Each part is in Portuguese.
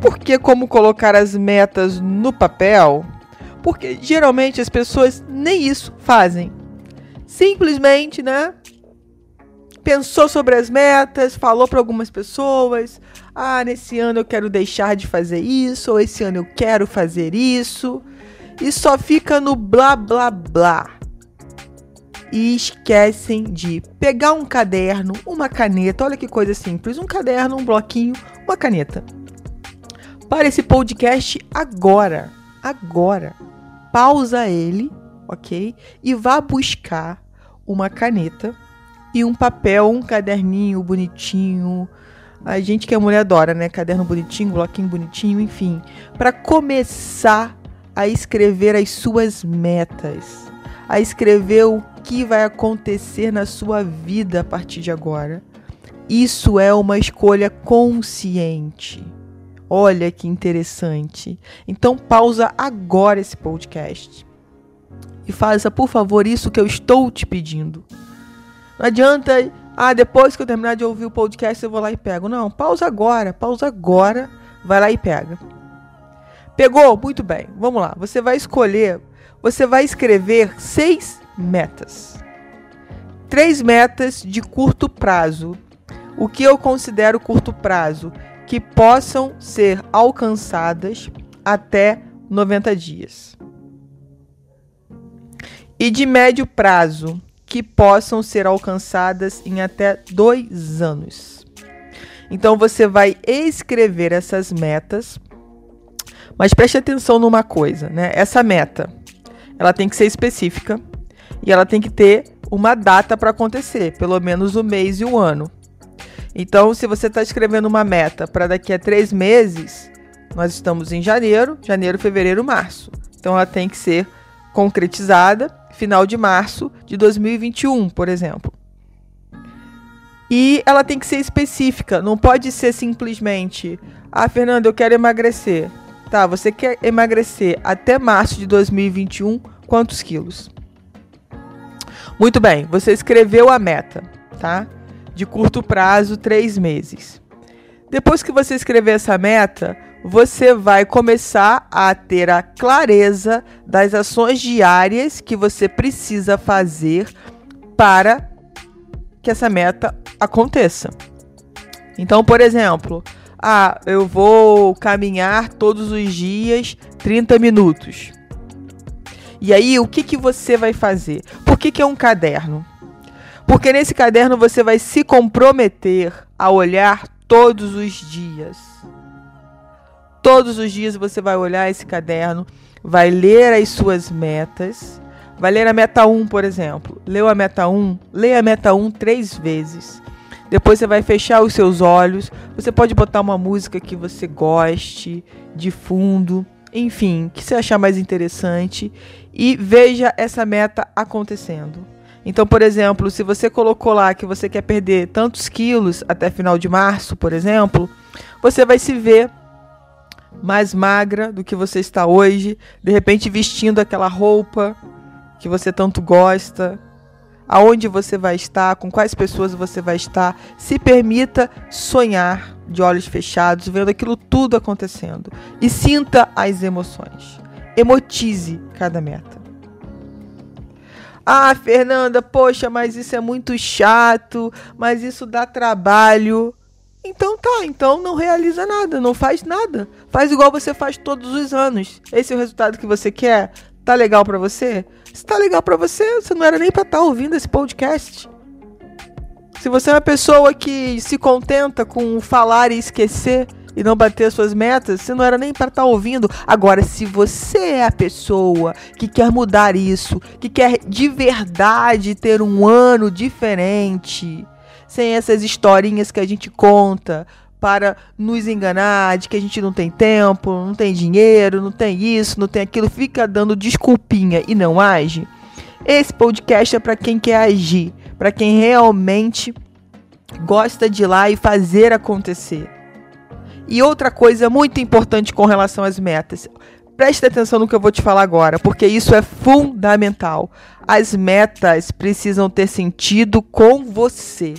Por que como colocar as metas no papel? Porque geralmente as pessoas nem isso fazem. Simplesmente, né? Pensou sobre as metas, falou para algumas pessoas: "Ah, nesse ano eu quero deixar de fazer isso, ou esse ano eu quero fazer isso", e só fica no blá blá blá e esquecem de pegar um caderno, uma caneta, olha que coisa simples, um caderno, um bloquinho, uma caneta. Para esse podcast agora, agora. Pausa ele, ok? E vá buscar uma caneta e um papel, um caderninho bonitinho. A gente que é mulher adora, né? Caderno bonitinho, bloquinho bonitinho, enfim, para começar a escrever as suas metas, a escrever o que vai acontecer na sua vida a partir de agora. Isso é uma escolha consciente. Olha que interessante. Então pausa agora esse podcast. E faça, por favor, isso que eu estou te pedindo. Não adianta, ah, depois que eu terminar de ouvir o podcast eu vou lá e pego. Não, pausa agora, pausa agora, vai lá e pega. Pegou? Muito bem. Vamos lá. Você vai escolher, você vai escrever seis metas. Três metas de curto prazo. O que eu considero curto prazo? Que possam ser alcançadas até 90 dias. E de médio prazo, que possam ser alcançadas em até dois anos. Então você vai escrever essas metas, mas preste atenção numa coisa, né? Essa meta, ela tem que ser específica, e ela tem que ter uma data para acontecer, pelo menos o mês e o ano. Então, se você está escrevendo uma meta para daqui a três meses, nós estamos em janeiro, janeiro, fevereiro, março. Então, ela tem que ser concretizada final de março de 2021, por exemplo. E ela tem que ser específica, não pode ser simplesmente, ah, Fernanda, eu quero emagrecer. Tá, você quer emagrecer até março de 2021, quantos quilos? Muito bem, você escreveu a meta, tá? De curto prazo, três meses. Depois que você escrever essa meta, você vai começar a ter a clareza das ações diárias que você precisa fazer para que essa meta aconteça. Então, por exemplo, ah, eu vou caminhar todos os dias 30 minutos. E aí, o que, que você vai fazer? Por que, que é um caderno? Porque nesse caderno você vai se comprometer a olhar todos os dias. Todos os dias você vai olhar esse caderno, vai ler as suas metas. Vai ler a meta 1, por exemplo. Leu a meta 1, leia a meta 1 três vezes. Depois você vai fechar os seus olhos. Você pode botar uma música que você goste de fundo enfim, que você achar mais interessante e veja essa meta acontecendo. Então, por exemplo, se você colocou lá que você quer perder tantos quilos até final de março, por exemplo, você vai se ver mais magra do que você está hoje, de repente vestindo aquela roupa que você tanto gosta, aonde você vai estar, com quais pessoas você vai estar. Se permita sonhar de olhos fechados, vendo aquilo tudo acontecendo. E sinta as emoções. Emotize cada meta. Ah, Fernanda, poxa, mas isso é muito chato, mas isso dá trabalho. Então tá, então não realiza nada, não faz nada. Faz igual você faz todos os anos. Esse é o resultado que você quer? Tá legal para você? Se tá legal para você, você não era nem para estar tá ouvindo esse podcast. Se você é uma pessoa que se contenta com falar e esquecer e não bater suas metas, você não era nem para estar tá ouvindo. Agora, se você é a pessoa que quer mudar isso, que quer de verdade ter um ano diferente, sem essas historinhas que a gente conta para nos enganar de que a gente não tem tempo, não tem dinheiro, não tem isso, não tem aquilo, fica dando desculpinha e não age. Esse podcast é para quem quer agir, para quem realmente gosta de ir lá e fazer acontecer. E outra coisa muito importante com relação às metas. Preste atenção no que eu vou te falar agora, porque isso é fundamental. As metas precisam ter sentido com você.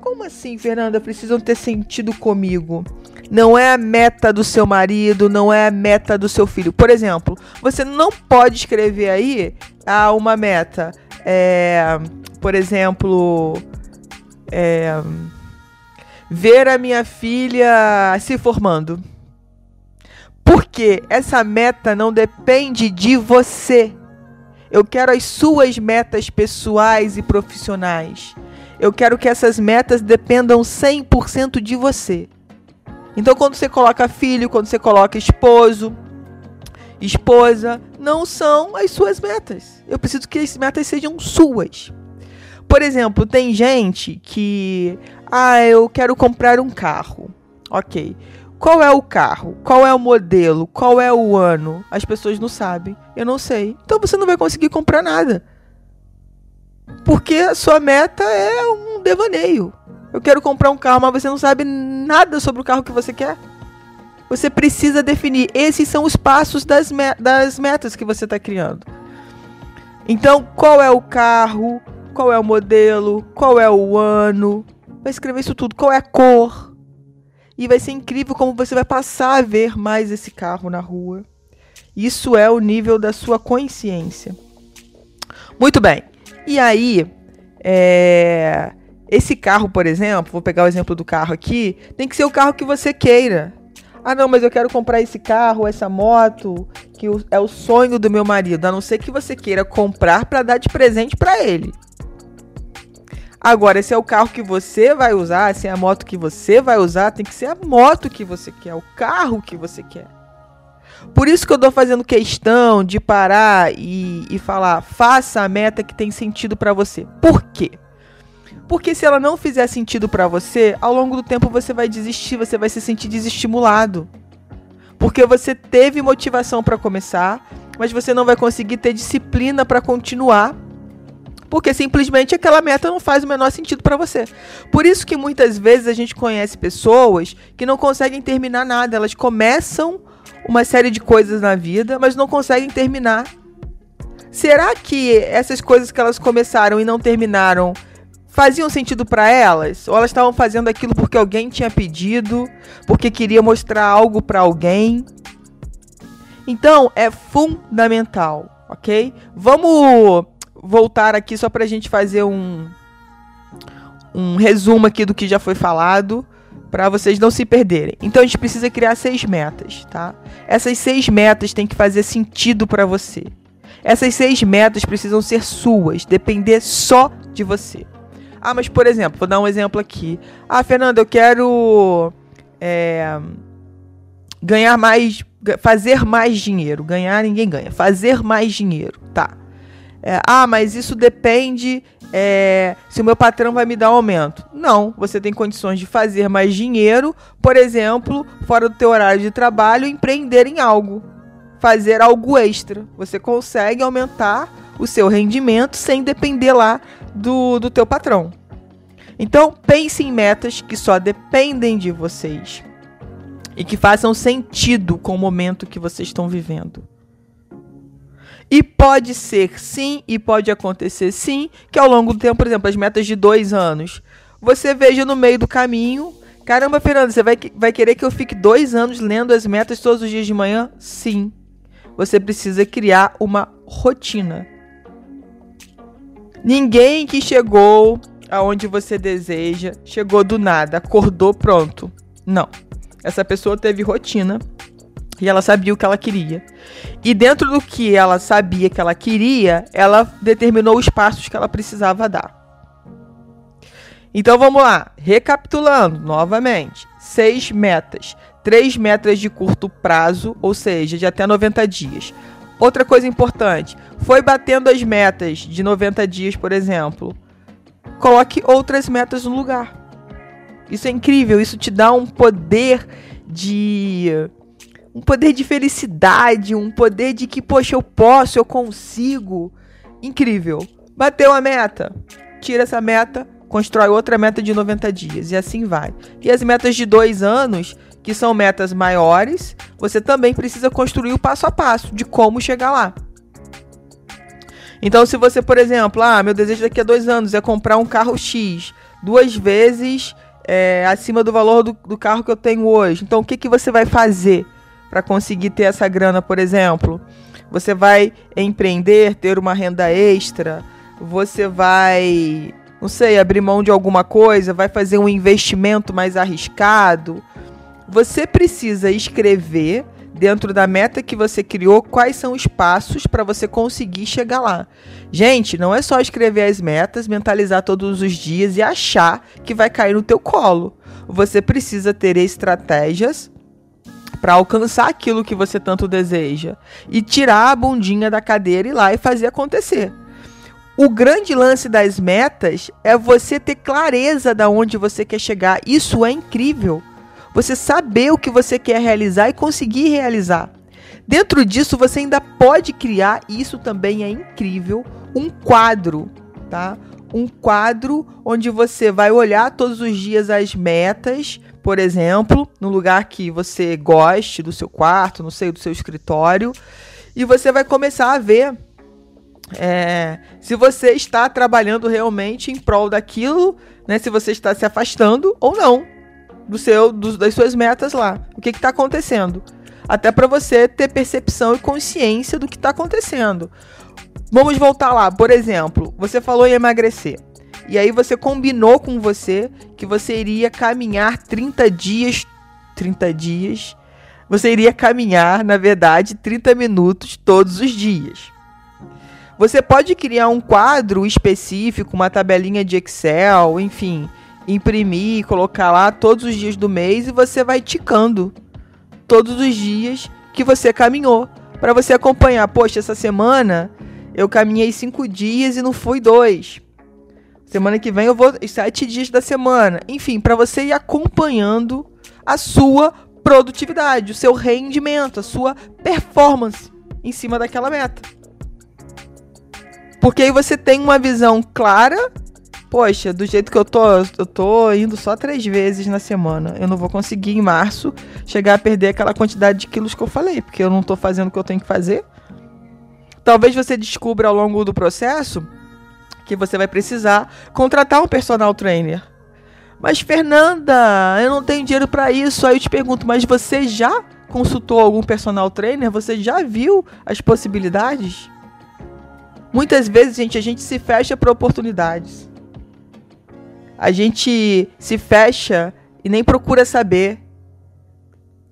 Como assim, Fernanda? Precisam ter sentido comigo. Não é a meta do seu marido, não é a meta do seu filho. Por exemplo, você não pode escrever aí ah, uma meta. É, por exemplo, é, ver a minha filha se formando. Porque essa meta não depende de você. Eu quero as suas metas pessoais e profissionais. Eu quero que essas metas dependam 100% de você. Então, quando você coloca filho, quando você coloca esposo, esposa, não são as suas metas. Eu preciso que as metas sejam suas. Por exemplo, tem gente que, ah, eu quero comprar um carro. Ok. Qual é o carro? Qual é o modelo? Qual é o ano? As pessoas não sabem. Eu não sei. Então você não vai conseguir comprar nada. Porque a sua meta é um devaneio. Eu quero comprar um carro, mas você não sabe nada sobre o carro que você quer. Você precisa definir. Esses são os passos das, me das metas que você está criando. Então, qual é o carro? Qual é o modelo? Qual é o ano? Vai escrever isso tudo. Qual é a cor? E vai ser incrível como você vai passar a ver mais esse carro na rua. Isso é o nível da sua consciência. Muito bem. E aí, é, esse carro, por exemplo, vou pegar o exemplo do carro aqui, tem que ser o carro que você queira. Ah, não, mas eu quero comprar esse carro, essa moto, que é o sonho do meu marido, a não ser que você queira comprar para dar de presente para ele. Agora, esse é o carro que você vai usar, se é a moto que você vai usar, tem que ser a moto que você quer, o carro que você quer. Por isso que eu estou fazendo questão de parar e, e falar, faça a meta que tem sentido para você. Por quê? Porque se ela não fizer sentido para você, ao longo do tempo você vai desistir, você vai se sentir desestimulado. Porque você teve motivação para começar, mas você não vai conseguir ter disciplina para continuar, porque simplesmente aquela meta não faz o menor sentido para você. Por isso que muitas vezes a gente conhece pessoas que não conseguem terminar nada, elas começam uma série de coisas na vida, mas não conseguem terminar. Será que essas coisas que elas começaram e não terminaram faziam sentido para elas? Ou elas estavam fazendo aquilo porque alguém tinha pedido, porque queria mostrar algo para alguém? Então, é fundamental, ok? Vamos voltar aqui só para a gente fazer um, um resumo aqui do que já foi falado para vocês não se perderem. Então a gente precisa criar seis metas, tá? Essas seis metas têm que fazer sentido para você. Essas seis metas precisam ser suas, depender só de você. Ah, mas por exemplo, vou dar um exemplo aqui. Ah, Fernanda, eu quero é, ganhar mais, fazer mais dinheiro. Ganhar ninguém ganha. Fazer mais dinheiro, tá? É, ah, mas isso depende é, se o meu patrão vai me dar um aumento. Não, você tem condições de fazer mais dinheiro, por exemplo, fora do teu horário de trabalho, empreender em algo, fazer algo extra. Você consegue aumentar o seu rendimento sem depender lá do, do teu patrão. Então, pense em metas que só dependem de vocês e que façam sentido com o momento que vocês estão vivendo. E pode ser sim, e pode acontecer sim, que ao longo do tempo, por exemplo, as metas de dois anos, você veja no meio do caminho. Caramba, Fernanda, você vai, vai querer que eu fique dois anos lendo as metas todos os dias de manhã? Sim. Você precisa criar uma rotina. Ninguém que chegou aonde você deseja, chegou do nada, acordou pronto. Não. Essa pessoa teve rotina e ela sabia o que ela queria. E dentro do que ela sabia que ela queria, ela determinou os passos que ela precisava dar. Então vamos lá, recapitulando novamente: seis metas. Três metas de curto prazo, ou seja, de até 90 dias. Outra coisa importante: foi batendo as metas de 90 dias, por exemplo. Coloque outras metas no lugar. Isso é incrível, isso te dá um poder de um poder de felicidade, um poder de que, poxa, eu posso, eu consigo. Incrível. Bateu a meta. Tira essa meta, constrói outra meta de 90 dias e assim vai. E as metas de dois anos, que são metas maiores, você também precisa construir o passo a passo de como chegar lá. Então, se você, por exemplo, ah, meu desejo daqui a dois anos é comprar um carro X duas vezes é, acima do valor do, do, carro que eu tenho hoje. Então, o que, que você vai fazer para conseguir ter essa grana, por exemplo? Você vai empreender, ter uma renda extra? Você vai, não sei, abrir mão de alguma coisa? Vai fazer um investimento mais arriscado? Você precisa escrever dentro da meta que você criou, quais são os passos para você conseguir chegar lá. Gente, não é só escrever as metas, mentalizar todos os dias e achar que vai cair no teu colo. Você precisa ter estratégias para alcançar aquilo que você tanto deseja e tirar a bundinha da cadeira e ir lá e fazer acontecer. O grande lance das metas é você ter clareza da onde você quer chegar. Isso é incrível. Você saber o que você quer realizar e conseguir realizar. Dentro disso, você ainda pode criar, e isso também é incrível, um quadro, tá? Um quadro onde você vai olhar todos os dias as metas, por exemplo, no lugar que você goste do seu quarto, não sei, do seu escritório, e você vai começar a ver é, se você está trabalhando realmente em prol daquilo, né? Se você está se afastando ou não do seu, do, das suas metas lá. O que está acontecendo? Até para você ter percepção e consciência do que está acontecendo. Vamos voltar lá. Por exemplo, você falou em emagrecer. E aí você combinou com você que você iria caminhar 30 dias. 30 dias. Você iria caminhar, na verdade, 30 minutos todos os dias. Você pode criar um quadro específico, uma tabelinha de Excel, enfim, imprimir, colocar lá todos os dias do mês e você vai ticando todos os dias que você caminhou para você acompanhar. Poxa, essa semana eu caminhei cinco dias e não fui dois. Semana que vem eu vou sete dias da semana. Enfim, para você ir acompanhando a sua produtividade, o seu rendimento, a sua performance em cima daquela meta. Porque aí você tem uma visão clara poxa, do jeito que eu tô, eu tô indo só três vezes na semana. Eu não vou conseguir em março chegar a perder aquela quantidade de quilos que eu falei, porque eu não tô fazendo o que eu tenho que fazer. Talvez você descubra ao longo do processo que você vai precisar contratar um personal trainer. Mas Fernanda, eu não tenho dinheiro para isso. Aí eu te pergunto, mas você já consultou algum personal trainer? Você já viu as possibilidades? Muitas vezes, gente, a gente se fecha para oportunidades a gente se fecha e nem procura saber.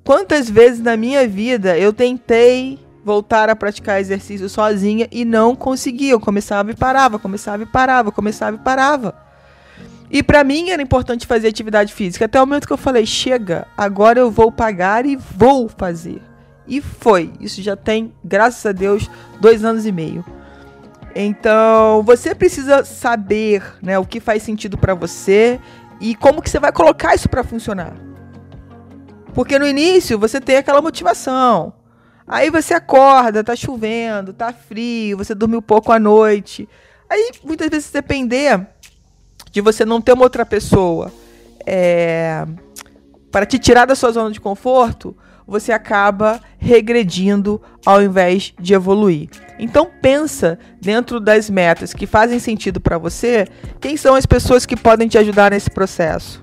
Quantas vezes na minha vida eu tentei voltar a praticar exercício sozinha e não conseguia. Eu começava e parava, começava e parava, começava e parava. E para mim era importante fazer atividade física. Até o momento que eu falei, chega, agora eu vou pagar e vou fazer. E foi. Isso já tem, graças a Deus, dois anos e meio. Então, você precisa saber, né, o que faz sentido para você e como que você vai colocar isso para funcionar. Porque no início você tem aquela motivação. Aí você acorda, tá chovendo, tá frio, você dormiu pouco à noite. Aí muitas vezes depender de você não ter uma outra pessoa é, para te tirar da sua zona de conforto, você acaba regredindo ao invés de evoluir. Então pensa dentro das metas que fazem sentido para você, quem são as pessoas que podem te ajudar nesse processo?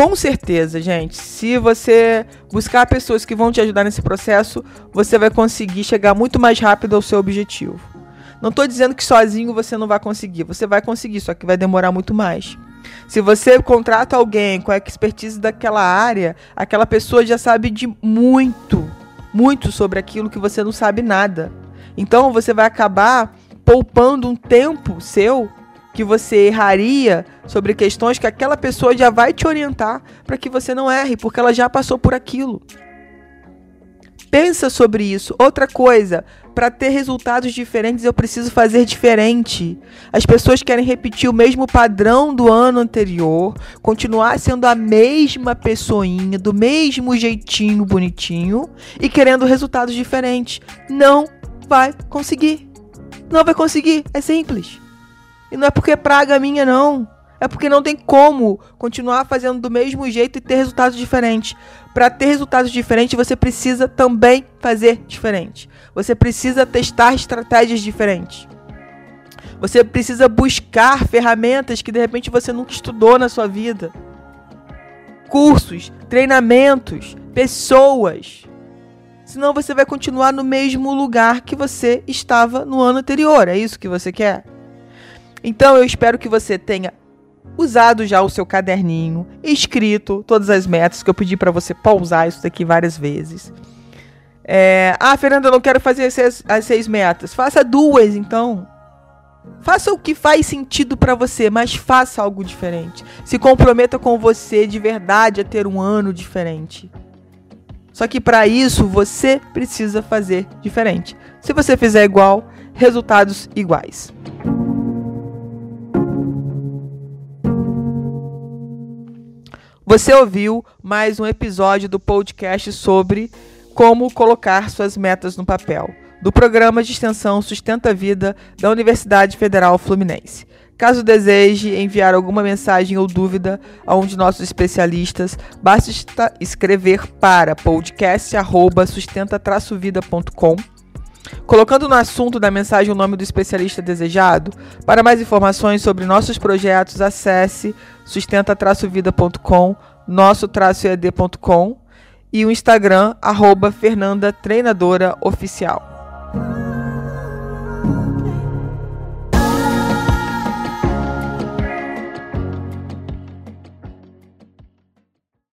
Com certeza, gente, se você buscar pessoas que vão te ajudar nesse processo, você vai conseguir chegar muito mais rápido ao seu objetivo. Não estou dizendo que sozinho você não vai conseguir, você vai conseguir, só que vai demorar muito mais. Se você contrata alguém com a expertise daquela área, aquela pessoa já sabe de muito, muito sobre aquilo que você não sabe nada. Então você vai acabar poupando um tempo seu que você erraria sobre questões que aquela pessoa já vai te orientar para que você não erre, porque ela já passou por aquilo. Pensa sobre isso. Outra coisa, para ter resultados diferentes, eu preciso fazer diferente. As pessoas querem repetir o mesmo padrão do ano anterior, continuar sendo a mesma pessoinha, do mesmo jeitinho bonitinho e querendo resultados diferentes. Não vai conseguir. Não vai conseguir. É simples. E não é porque é praga minha, não. É porque não tem como continuar fazendo do mesmo jeito e ter resultados diferentes. Para ter resultados diferentes, você precisa também fazer diferente. Você precisa testar estratégias diferentes. Você precisa buscar ferramentas que de repente você nunca estudou na sua vida. Cursos, treinamentos, pessoas. Senão você vai continuar no mesmo lugar que você estava no ano anterior. É isso que você quer? Então eu espero que você tenha usado já o seu caderninho, escrito todas as metas que eu pedi para você pausar isso daqui várias vezes. É, ah, Fernanda, eu não quero fazer as seis, as seis metas. Faça duas, então. Faça o que faz sentido para você, mas faça algo diferente. Se comprometa com você de verdade a ter um ano diferente. Só que para isso você precisa fazer diferente. Se você fizer igual, resultados iguais. Você ouviu mais um episódio do podcast sobre como colocar suas metas no papel, do programa de extensão Sustenta a Vida da Universidade Federal Fluminense. Caso deseje enviar alguma mensagem ou dúvida a um de nossos especialistas, basta escrever para podcast@sustenta-vida.com colocando no assunto da mensagem o nome do especialista desejado. Para mais informações sobre nossos projetos, acesse sustenta-vida.com, nosso-ead.com e o Instagram, arroba Fernanda Treinadora Oficial.